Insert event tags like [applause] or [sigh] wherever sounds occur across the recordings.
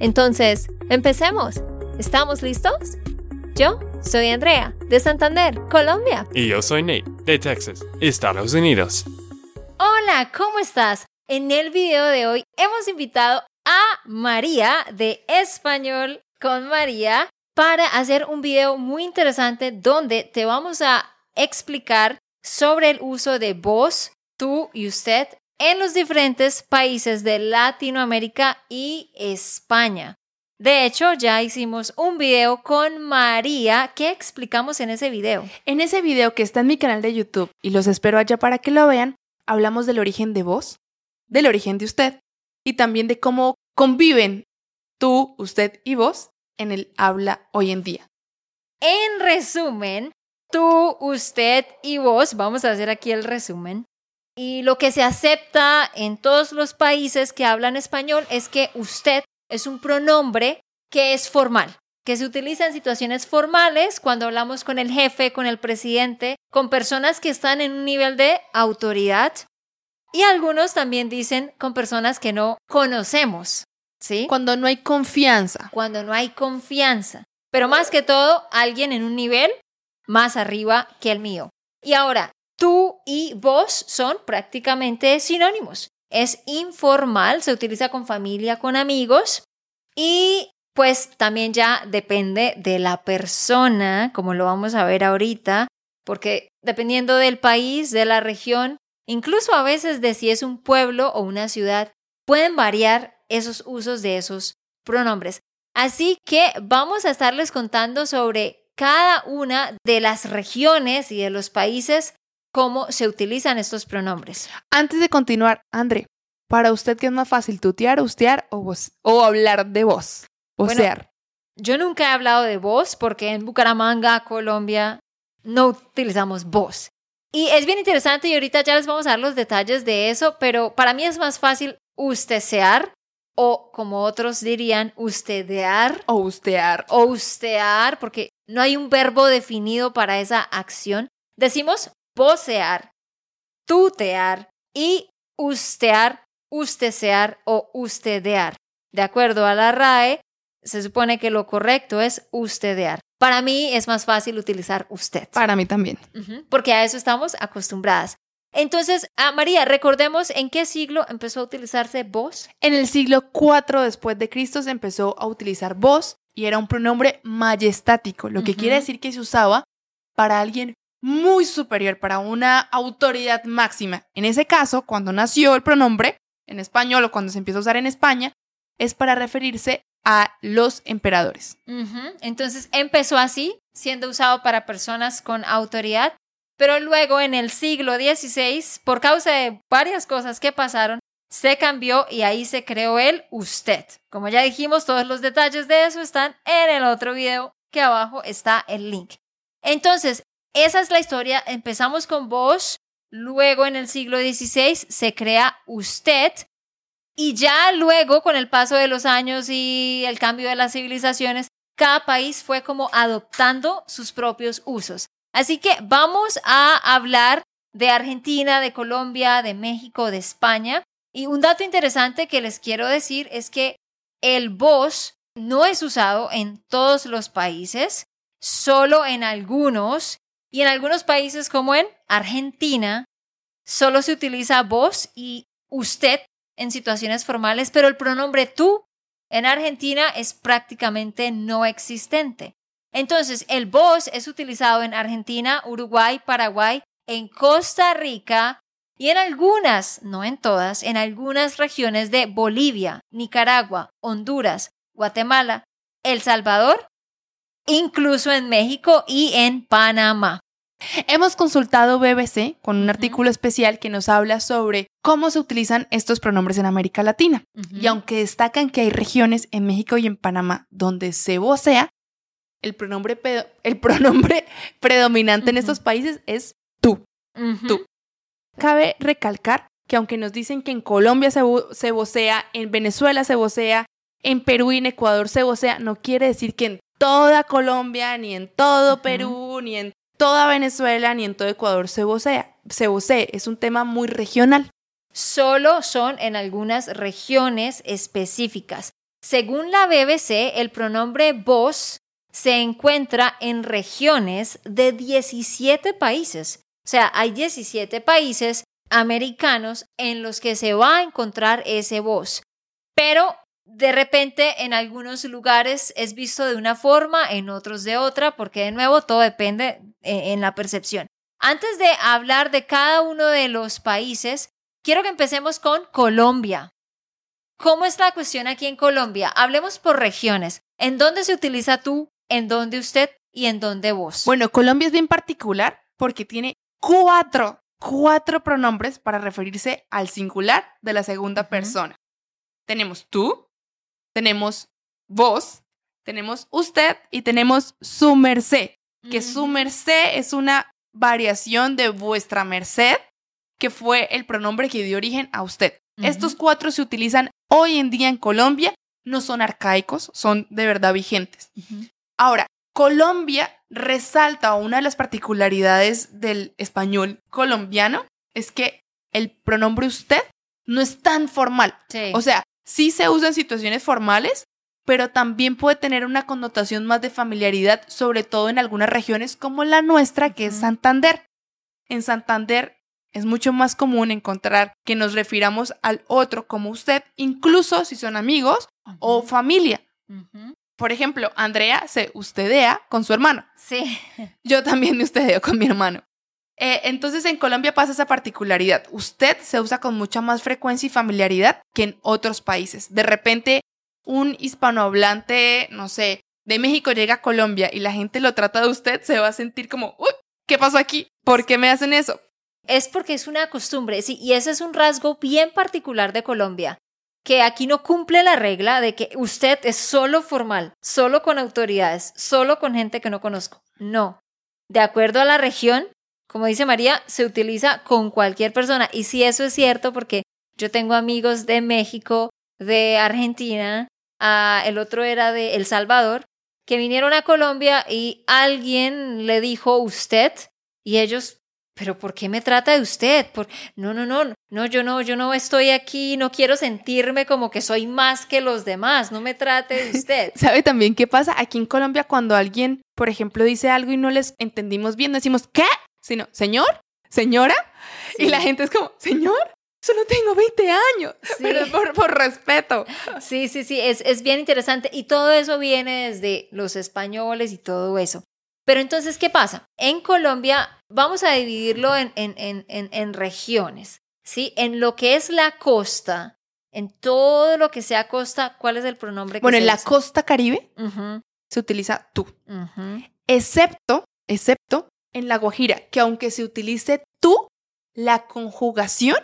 Entonces, empecemos. ¿Estamos listos? Yo soy Andrea, de Santander, Colombia. Y yo soy Nate, de Texas, Estados Unidos. Hola, ¿cómo estás? En el video de hoy hemos invitado a María de Español con María para hacer un video muy interesante donde te vamos a explicar sobre el uso de vos, tú y usted en los diferentes países de Latinoamérica y España. De hecho, ya hicimos un video con María. ¿Qué explicamos en ese video? En ese video que está en mi canal de YouTube y los espero allá para que lo vean, hablamos del origen de vos, del origen de usted y también de cómo conviven tú, usted y vos en el habla hoy en día. En resumen, tú, usted y vos, vamos a hacer aquí el resumen. Y lo que se acepta en todos los países que hablan español es que usted es un pronombre que es formal, que se utiliza en situaciones formales cuando hablamos con el jefe, con el presidente, con personas que están en un nivel de autoridad. Y algunos también dicen con personas que no conocemos, ¿sí? Cuando no hay confianza. Cuando no hay confianza. Pero más que todo, alguien en un nivel más arriba que el mío. Y ahora, tú y vos son prácticamente sinónimos. Es informal, se utiliza con familia, con amigos y pues también ya depende de la persona, como lo vamos a ver ahorita, porque dependiendo del país, de la región, incluso a veces de si es un pueblo o una ciudad, pueden variar esos usos de esos pronombres. Así que vamos a estarles contando sobre cada una de las regiones y de los países cómo se utilizan estos pronombres. Antes de continuar, André, para usted qué es más fácil, tutear, ustear o, o hablar de voz. O sea, yo nunca he hablado de voz porque en Bucaramanga, Colombia, no utilizamos voz. Y es bien interesante y ahorita ya les vamos a dar los detalles de eso, pero para mí es más fácil ustesear o como otros dirían, ustedear. O ustear. O ustear, porque no hay un verbo definido para esa acción. Decimos posear, tutear y ustear, ustesear o ustedear. De acuerdo a la RAE, se supone que lo correcto es ustedear. Para mí es más fácil utilizar usted. Para mí también. porque a eso estamos acostumbradas. Entonces, ah, María, recordemos en qué siglo empezó a utilizarse vos. En el siglo IV después de Cristo se empezó a utilizar vos y era un pronombre majestático, lo que quiere decir que se usaba para alguien muy superior, para una autoridad máxima. En ese caso, cuando nació el pronombre en español o cuando se empieza a usar en España, es para referirse a los emperadores. Entonces empezó así, siendo usado para personas con autoridad pero luego en el siglo XVI, por causa de varias cosas que pasaron, se cambió y ahí se creó el usted. Como ya dijimos, todos los detalles de eso están en el otro video que abajo está el link. Entonces, esa es la historia. Empezamos con vos, luego en el siglo XVI se crea usted y ya luego con el paso de los años y el cambio de las civilizaciones, cada país fue como adoptando sus propios usos. Así que vamos a hablar de Argentina, de Colombia, de México, de España. Y un dato interesante que les quiero decir es que el vos no es usado en todos los países, solo en algunos. Y en algunos países como en Argentina, solo se utiliza vos y usted en situaciones formales, pero el pronombre tú en Argentina es prácticamente no existente. Entonces, el vos es utilizado en Argentina, Uruguay, Paraguay, en Costa Rica y en algunas, no en todas, en algunas regiones de Bolivia, Nicaragua, Honduras, Guatemala, El Salvador, incluso en México y en Panamá. Hemos consultado BBC con un artículo especial que nos habla sobre cómo se utilizan estos pronombres en América Latina. Y aunque destacan que hay regiones en México y en Panamá donde se vocea, el pronombre, el [laughs] pronombre predominante en estos países es tú. Tú. Cabe recalcar que aunque nos dicen que en Colombia se, se vocea, en Venezuela se vocea, en Perú y en Ecuador se vocea, no quiere decir que en toda Colombia, ni en todo Perú, ni en toda Venezuela, ni en todo Ecuador se vocea. Se vocee, es un tema muy regional. Solo son en algunas regiones específicas. Según la BBC, el pronombre vos se encuentra en regiones de 17 países. O sea, hay 17 países americanos en los que se va a encontrar ese voz. Pero de repente en algunos lugares es visto de una forma, en otros de otra, porque de nuevo todo depende eh, en la percepción. Antes de hablar de cada uno de los países, quiero que empecemos con Colombia. ¿Cómo es la cuestión aquí en Colombia? Hablemos por regiones. ¿En dónde se utiliza tú? ¿En dónde usted? ¿Y en dónde vos? Bueno, Colombia es bien particular porque tiene cuatro, cuatro pronombres para referirse al singular de la segunda persona. Tenemos tú, tenemos vos, tenemos usted y tenemos su merced, que su merced es una variación de vuestra merced, que fue el pronombre que dio origen a usted. Estos cuatro se utilizan hoy en día en Colombia, no son arcaicos, son de verdad vigentes. Ahora, Colombia resalta una de las particularidades del español colombiano, es que el pronombre usted no es tan formal. O sea, sí se usa en situaciones formales, pero también puede tener una connotación más de familiaridad, sobre todo en algunas regiones como la nuestra, que es Santander. En Santander es mucho más común encontrar que nos refiramos al otro como usted, incluso si son amigos o familia. Por ejemplo, Andrea se ustedea con su hermano. Sí. Yo también me ustedeo con mi hermano. Eh, entonces en Colombia pasa esa particularidad. Usted se usa con mucha más frecuencia y familiaridad que en otros países. De repente, un hispanohablante, no sé, de México llega a Colombia y la gente lo trata de usted, se va a sentir como, ¿qué pasó aquí? ¿Por qué me hacen eso? Es porque es una costumbre, sí, y ese es un rasgo bien particular de Colombia, que aquí no cumple la regla de que usted es solo formal, solo con autoridades, solo con gente que no conozco. No. De acuerdo a la región, como dice María, se utiliza con cualquier persona. Y si eso es cierto, porque yo tengo amigos de México, de Argentina, ah, el otro era de El Salvador, que vinieron a Colombia y alguien le dijo usted y ellos, pero ¿por qué me trata de usted? Por, no, no, no, no, yo no, yo no estoy aquí, no quiero sentirme como que soy más que los demás, no me trate de usted. [laughs] ¿Sabe también qué pasa? Aquí en Colombia cuando alguien, por ejemplo, dice algo y no les entendimos bien, decimos, ¿qué? Sino, señor, señora. Y la gente es como, señor, solo tengo 20 años, pero por, respeto. Sí, sí, sí, es, es bien interesante y todo eso viene desde los españoles y todo eso. Pero entonces, ¿qué pasa? En Colombia vamos a dividirlo en, en, en, en, regiones, ¿sí? En lo que es la costa, en todo lo que sea costa, ¿cuál es el pronombre que Bueno, en la costa caribe se utiliza tú, excepto, excepto en La Guajira, que aunque se utilice tú, la conjugación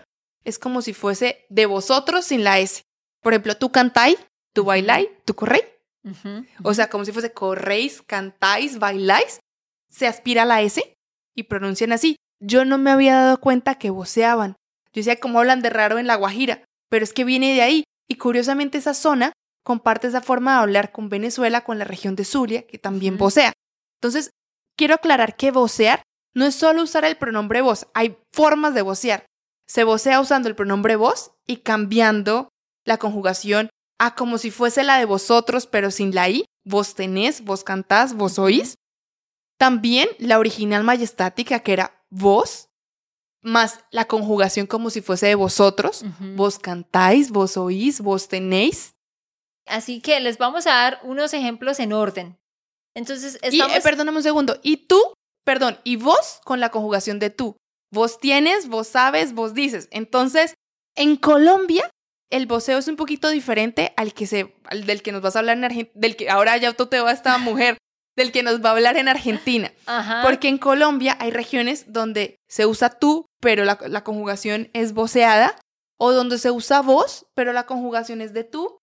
es como si fuese de vosotros sin la S. Por ejemplo, tú cantáis, tú bailáis, tú corréis. O sea, como si fuese corréis, cantáis, bailáis. Se aspira a la S y pronuncian así. Yo no me había dado cuenta que voceaban. Yo decía, ¿cómo hablan de raro en La Guajira? Pero es que viene de ahí. Y curiosamente esa zona comparte esa forma de hablar con Venezuela, con la región de Zulia, que también vocea. Entonces, quiero aclarar que vocear no es solo usar el pronombre vos, hay formas de vocear. Se vocea usando el pronombre vos y cambiando la conjugación a como si fuese la de vosotros, pero sin la i. Vos tenés, vos cantás, vos oís. También la original majestática, que era vos, más la conjugación como si fuese de vosotros. Vos cantáis, vos oís, vos tenéis. Así que les vamos a dar unos ejemplos en orden. Entonces, eh, estamos... Y, perdóname un segundo. ¿Y tú? Perdón, y vos con la conjugación de tú. Vos tienes, vos sabes, vos dices. Entonces, en Colombia, el voceo es un poquito diferente al que se, al del que nos vas a hablar en Argentina, del que ahora ya te va esta [laughs] mujer. del que nos va a hablar en Argentina. Ajá. Porque en Colombia hay regiones donde se usa tú, pero la, la conjugación es voceada, o donde se usa vos, pero la conjugación es de tú,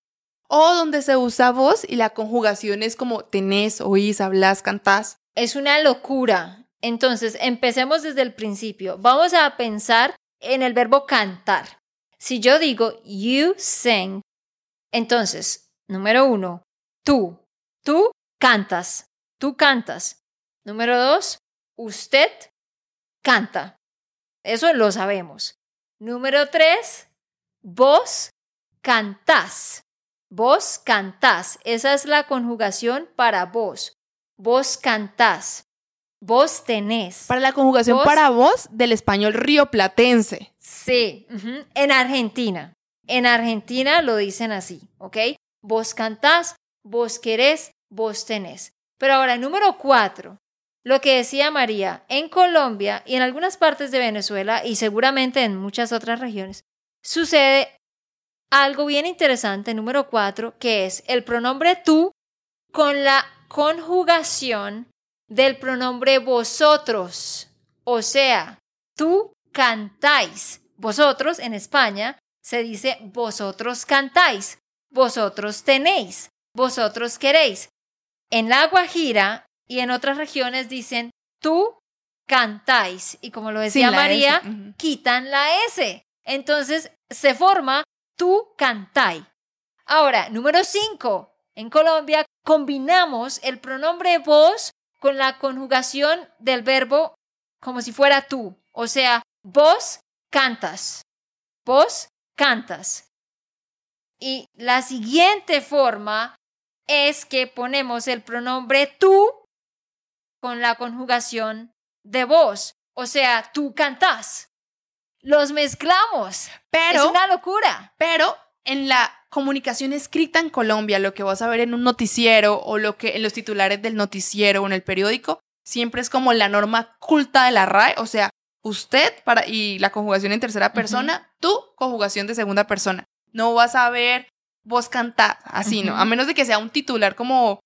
o donde se usa vos y la conjugación es como tenés, oís, hablas, cantás. Es una locura. Entonces, empecemos desde el principio. Vamos a pensar en el verbo cantar. Si yo digo you sing, entonces, número uno, tú. Tú cantas. Tú cantas. Número dos, usted canta. Eso lo sabemos. Número tres, vos cantás. Vos cantás. Esa es la conjugación para vos. Vos cantás. Vos tenés. Para la conjugación Vos- para vos del español rioplatense. Sí, en Argentina. En Argentina lo dicen así, ¿ok? Vos cantás, vos querés, vos tenés. Pero ahora, número cuatro, lo que decía María, en Colombia y en algunas partes de Venezuela y seguramente en muchas otras regiones, sucede algo bien interesante, número cuatro, que es el pronombre tú con la conjugación del pronombre vosotros. O sea, tú cantáis. Vosotros en España se dice vosotros cantáis, vosotros tenéis, vosotros queréis. En la Guajira y en otras regiones dicen tú cantáis. Y como lo decía María, quitan la S. Entonces se forma tú cantai. Ahora, número 5. En Colombia combinamos el pronombre vos con la conjugación del verbo como si fuera tú. O sea, vos cantas. Vos cantas. Y la siguiente forma es que ponemos el pronombre tú con la conjugación de vos. O sea, tú cantas. Los mezclamos. Pero, es una locura. pero en la comunicación escrita en Colombia, lo que vas a ver en un noticiero o lo que en los titulares del noticiero o en el periódico, siempre es como la norma culta de la RAE, o sea, usted para y la conjugación en tercera persona, tú conjugación de segunda persona. No vas a ver vos cantar así, ¿no? A menos de que sea un titular como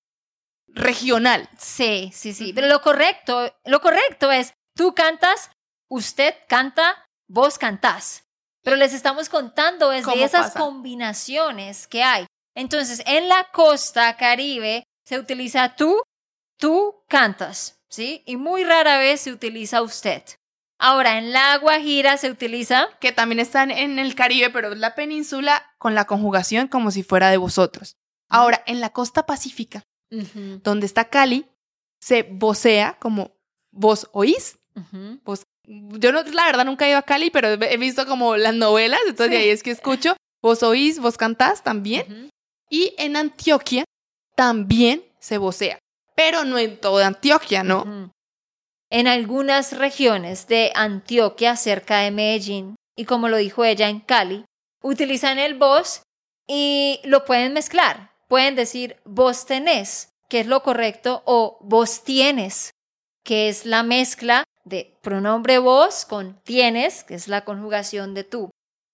regional. Sí, sí, sí. Pero lo correcto, lo correcto es tú cantas, usted canta, vos cantás. Pero les estamos contando es de ¿Cómo esas pasa? combinaciones que hay. Entonces, en la costa caribe se utiliza tú, tú cantas, ¿sí? Y muy rara vez se utiliza usted. Ahora, en la Guajira se utiliza que también están en el Caribe, pero es la península con la conjugación como si fuera de vosotros. Ahora, en la costa pacífica, donde está Cali, se vocea como vos oís. ujú. Yo no, la verdad nunca he ido a Cali, pero he visto como las novelas, entonces de ahí es que escucho. Vos oís, vos cantás también. Y en Antioquia también se vocea, pero no en toda Antioquia, ¿no? En algunas regiones de Antioquia, cerca de Medellín, y como lo dijo ella en Cali, utilizan el vos y lo pueden mezclar. Pueden decir vos tenés, que es lo correcto, o vos tienes, que es la mezcla de pronombre vos con tienes, que es la conjugación de tú.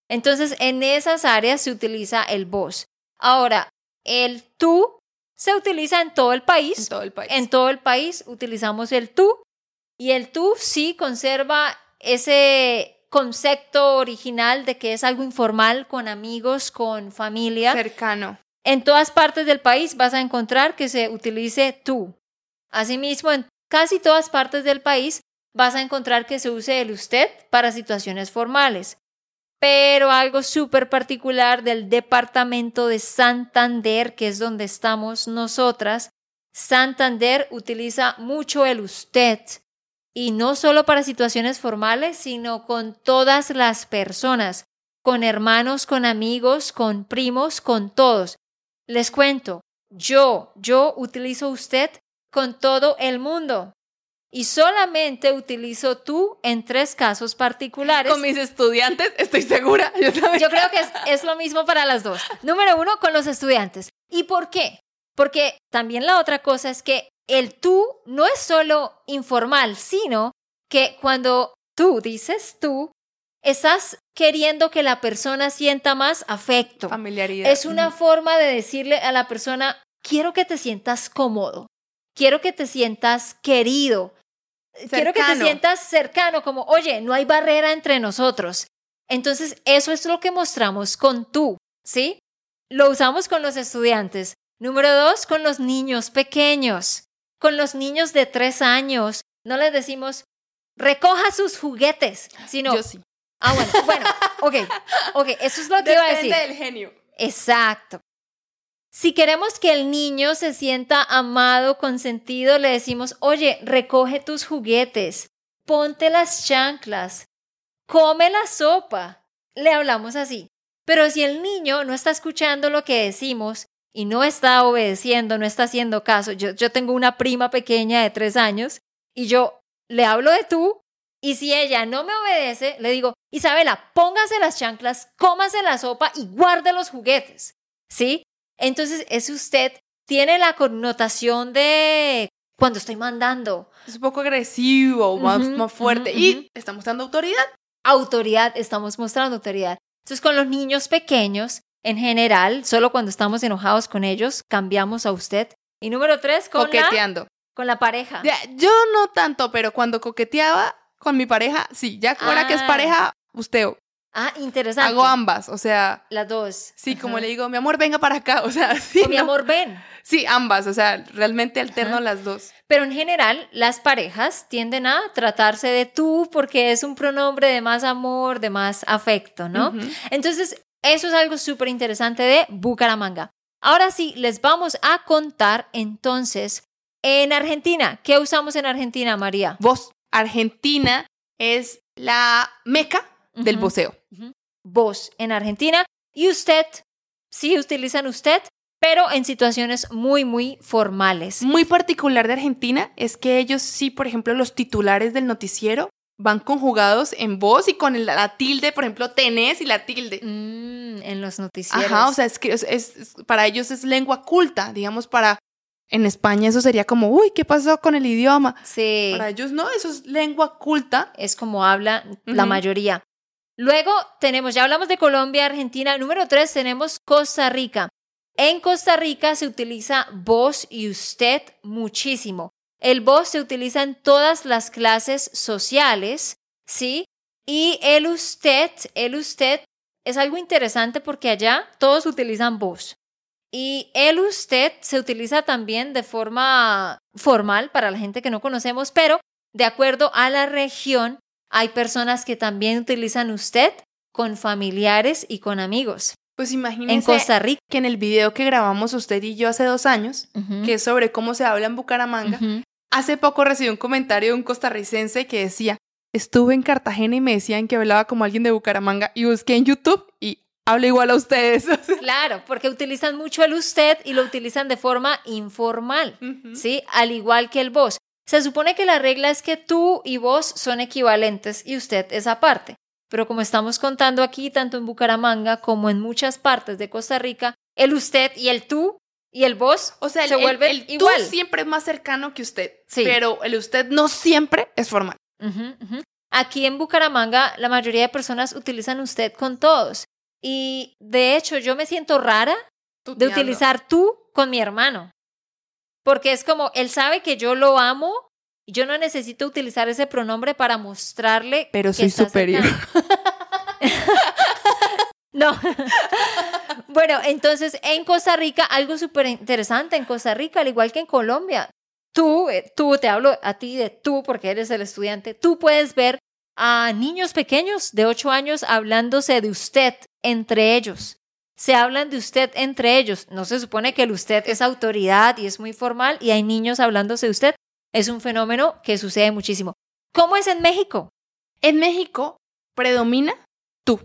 Entonces, en esas áreas se utiliza el vos. Ahora, el tú se utiliza en todo el país. En todo el país. En todo el país utilizamos el tú y el tú sí conserva ese concepto original de que es algo informal con amigos, con familia. Cercano. En todas partes del país vas a encontrar que se utilice tú. Asimismo, en casi todas partes del país vas a encontrar que se use el usted para situaciones formales. Pero algo súper particular del departamento de Santander, que es donde estamos nosotras, Santander utiliza mucho el usted. Y no solo para situaciones formales, sino con todas las personas, con hermanos, con amigos, con primos, con todos. Les cuento, yo, yo utilizo usted con todo el mundo. Y solamente utilizo tú en tres casos particulares. Con mis estudiantes, estoy segura. Yo creo que es, es lo mismo para las dos. Número uno, con los estudiantes. ¿Y por qué? Porque también la otra cosa es que el tú no es solo informal, sino que cuando tú dices tú, estás queriendo que la persona sienta más afecto. Familiaridad. Es una forma de decirle a la persona, quiero que te sientas cómodo, quiero que te sientas querido. Quiero que te sientas cercano, como, oye, no hay barrera entre nosotros. Entonces, eso es lo que mostramos con tú, ¿sí? Lo usamos con los estudiantes. Número dos, con los niños pequeños, con los niños de tres años. No les decimos, recoja sus juguetes, sino, Yo sí. ah, bueno, bueno, ok, ok, eso es lo que iba a decir. Depende del genio. Exacto. Si queremos que el niño se sienta amado, consentido, le decimos, oye, recoge tus juguetes, ponte las chanclas, come la sopa. Le hablamos así. Pero si el niño no está escuchando lo que decimos y no está obedeciendo, no está haciendo caso, yo, yo tengo una prima pequeña de tres años y yo le hablo de tú y si ella no me obedece, le digo, Isabela, póngase las chanclas, cómase la sopa y guarde los juguetes. ¿Sí? Entonces, ese usted tiene la connotación de cuando estoy mandando. Es un poco agresivo, más, Ujú, más fuerte. Y ujú. estamos dando autoridad. Autoridad, estamos mostrando autoridad. Entonces, con los niños pequeños, en general, solo cuando estamos enojados con ellos, cambiamos a usted. Y número tres, con, la, coqueteando. con la pareja. Ya, yo no tanto, pero cuando coqueteaba con mi pareja, sí. Ya ahora que es Ah. pareja, usteo. Ah, interesante. Hago ambas. O sea, Las dos. sí, como le digo, mi amor, venga para acá. [laughs] O sea, sí. O mi ¿no? amor, ven. Sí, ambas. O sea, realmente alterno Ajá. las dos. Pero en general, las parejas tienden a tratarse de tú porque es un pronombre de más amor, de más afecto, ¿no? Entonces, eso es algo súper interesante de Bucaramanga. Ahora sí, les vamos a contar entonces, en Argentina, ¿qué usamos en Argentina, María? Vos, Argentina es la meca del voceo. Vos en Argentina y usted, sí utilizan usted, pero en situaciones muy, muy formales. Muy particular de Argentina es que ellos sí, por ejemplo, los titulares del noticiero van conjugados en voz y con el- la tilde, por ejemplo, tenés y la tilde. Mm, en los noticieros. Ajá, o sea, es que es, es- para ellos es lengua culta, digamos, para en España eso sería como, uy, ¿qué pasó con el idioma? sí. Para ellos no, eso es lengua culta. es como habla la Ujú. mayoría. Luego tenemos, ya hablamos de Colombia, Argentina. Número tres, tenemos Costa Rica. En Costa Rica se utiliza vos y usted muchísimo. El vos se utiliza en todas las clases sociales, ¿sí? Y el usted, el usted es algo interesante porque allá todos utilizan vos. Y el usted se utiliza también de forma formal para la gente que no conocemos, pero de acuerdo a la región, hay personas que también utilizan usted con familiares y con amigos. Pues En imagínense Costa Rica. que en el video que grabamos usted y yo hace dos años, que es sobre cómo se habla en Bucaramanga, hace poco recibí un comentario de un costarricense que decía, estuve en Cartagena y me decían que hablaba como alguien de Bucaramanga y busqué en YouTube y habla igual a ustedes. [laughs] Claro, porque utilizan mucho el usted y lo utilizan de forma informal. ¿sí? Al igual que el vos. Se supone que la regla es que tú y vos son equivalentes y usted es aparte. Pero como estamos contando aquí, tanto en Bucaramanga como en muchas partes de Costa Rica, el usted y el tú y el vos O sea, el, se el- vuelven el tú igual. siempre es más cercano que usted, Sí. pero el usted no siempre es formal. Aquí en Bucaramanga, la mayoría de personas utilizan usted con todos. Y de hecho, yo me siento rara de utilizar tú con mi hermano. Porque es como, él sabe que yo lo amo y yo no necesito utilizar ese pronombre para mostrarle Pero que soy superior. [laughs] no. [laughs] bueno, entonces en Costa Rica, algo súper interesante en Costa Rica, al igual que en Colombia, tú, eh, tú, te hablo a ti de tú porque eres el estudiante, tú puedes ver a niños pequeños de 8 años hablándose de usted entre ellos. Se hablan de usted entre ellos. No se supone que el usted es autoridad y es muy formal y hay niños hablándose de usted. Es un fenómeno que sucede muchísimo. ¿Cómo es en México? En México predomina tú.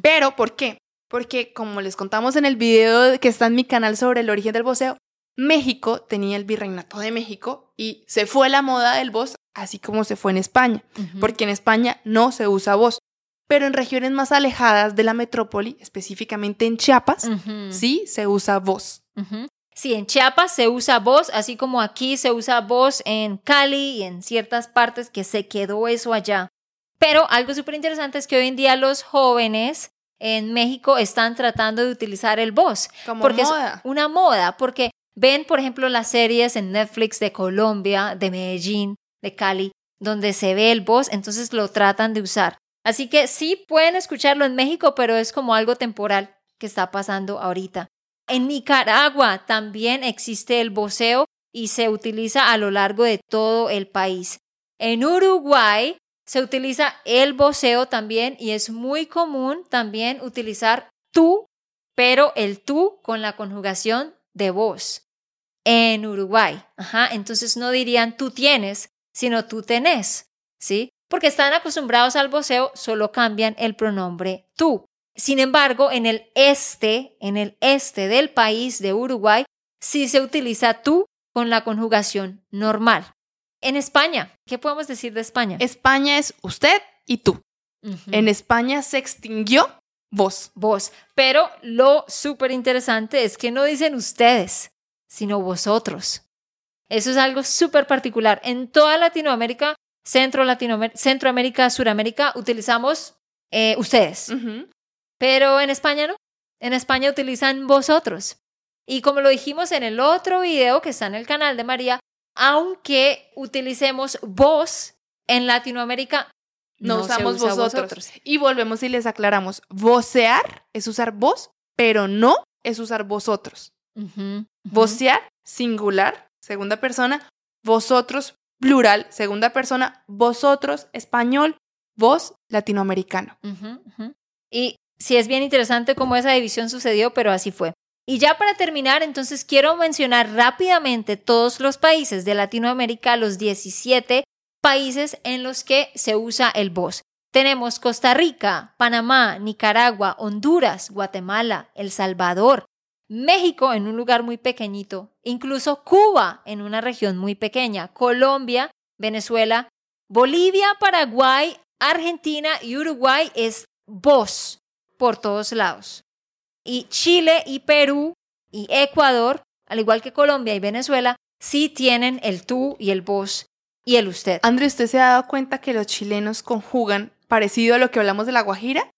Pero, ¿por qué? Porque, como les contamos en el video que está en mi canal sobre el origen del voceo, México tenía el virreinato de México y se fue la moda del voz, así como se fue en España, porque en España no se usa voz. Pero en regiones más alejadas de la metrópoli, específicamente en Chiapas, Ujú. sí se usa voz. Ujú. Sí, en Chiapas se usa voz, así como aquí se usa voz en Cali y en ciertas partes que se quedó eso allá. Pero algo súper interesante es que hoy en día los jóvenes en México están tratando de utilizar el voz. Como porque moda. es una moda, porque ven, por ejemplo, las series en Netflix de Colombia, de Medellín, de Cali, donde se ve el voz, entonces lo tratan de usar. Así que sí pueden escucharlo en México, pero es como algo temporal que está pasando ahorita. En Nicaragua también existe el voceo y se utiliza a lo largo de todo el país. En Uruguay se utiliza el voceo también y es muy común también utilizar tú, pero el tú con la conjugación de voz. En Uruguay, ajá, entonces no dirían tú tienes, sino tú tenés, ¿sí? Porque están acostumbrados al voceo, solo cambian el pronombre tú. Sin embargo, en el este, en el este del país de Uruguay, sí se utiliza tú con la conjugación normal. En España, ¿qué podemos decir de España? España es usted y tú. En España se extinguió vos. Vos. Pero lo súper interesante es que no dicen ustedes, sino vosotros. Eso es algo súper particular. En toda Latinoamérica, Centro Latinoamérica, Centroamérica, Suramérica, utilizamos eh, ustedes. Pero en España no. En España utilizan vosotros. Y como lo dijimos en el otro video que está en el canal de María, aunque utilicemos vos en Latinoamérica, no, usamos vosotros. Y volvemos y les aclaramos, vocear es usar vos, pero no es usar vosotros. Vocear, singular, segunda persona, vosotros, plural, segunda persona, vosotros, español, vos, latinoamericano. Y sí es bien interesante cómo esa división sucedió, pero así fue. Y ya para terminar, entonces quiero mencionar rápidamente todos los países de Latinoamérica, los 17 países en los que se usa el vos. Tenemos Costa Rica, Panamá, Nicaragua, Honduras, Guatemala, El Salvador, México en un lugar muy pequeñito, incluso Cuba en una región muy pequeña, Colombia, Venezuela, Bolivia, Paraguay, Argentina y Uruguay es vos por todos lados. Y Chile y Perú y Ecuador, al igual que Colombia y Venezuela, sí tienen el tú y el vos y el usted. André, ¿usted se ha dado cuenta que los chilenos conjugan parecido a lo que hablamos de la guajira?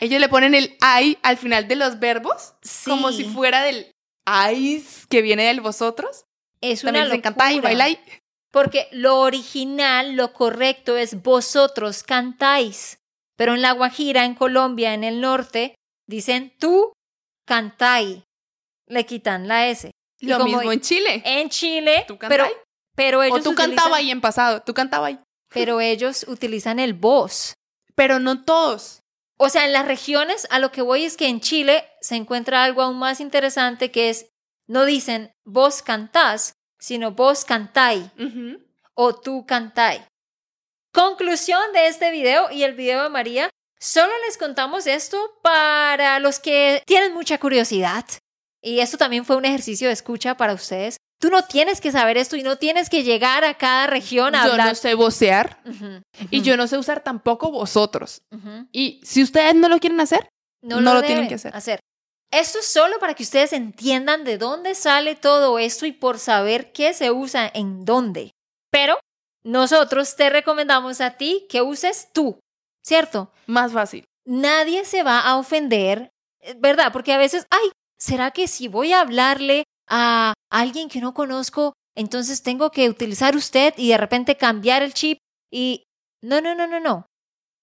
Ellos le ponen el ay al final de los verbos, como si fuera del ay que viene del vosotros. Es una También cantar y bailar. Porque lo original, lo correcto es vosotros cantáis. Pero en La Guajira, en Colombia, en el norte, dicen tú cantai. Le quitan la S. Lo mismo en Chile. En Chile. ¿Tú pero, pero ellos. O tú cantabas ahí en pasado. Tú cantabas ahí. Pero ellos utilizan el vos. Pero no todos. O sea, en las regiones, a lo que voy es que en Chile se encuentra algo aún más interesante que es, no dicen vos cantás, sino vos cantai o tú cantai. Conclusión de este video y el video de María. Solo les contamos esto para los que tienen mucha curiosidad. Y esto también fue un ejercicio de escucha para ustedes. Tú no tienes que saber esto y no tienes que llegar a cada región a yo hablar. Yo no sé vocear y yo no sé usar tampoco vosotros. Y si ustedes no lo quieren hacer, no, lo, tienen que hacer. hacer. Esto es solo para que ustedes entiendan de dónde sale todo esto y por saber qué se usa en dónde. Pero nosotros te recomendamos a ti que uses tú, ¿cierto? Más fácil. Nadie se va a ofender, eh, ¿verdad? Porque a veces, ay, ¿será que si voy a hablarle a alguien que no conozco, entonces tengo que utilizar usted y de repente cambiar el chip? Y no, no, no, no, no.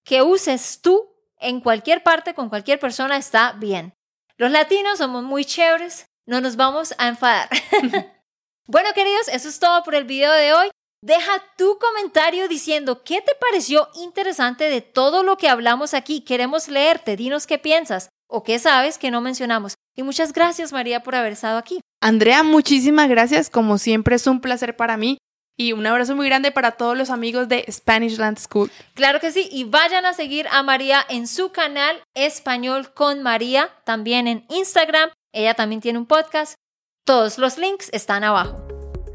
Que uses tú en cualquier parte con cualquier persona está bien. Los latinos somos muy chéveres, no nos vamos a enfadar. [laughs] [laughs] bueno, queridos, eso es todo por el video de hoy. Deja tu comentario diciendo qué te pareció interesante de todo lo que hablamos aquí. Queremos leerte, dinos qué piensas o qué sabes que no mencionamos. Y muchas gracias María por haber estado aquí. Andrea, muchísimas gracias. Como siempre es un placer para mí. Y un abrazo muy grande para todos los amigos de Spanish Land School. Claro que sí, y vayan a seguir a María en su canal Español con María, también en Instagram. Ella también tiene un podcast. Todos los links están abajo.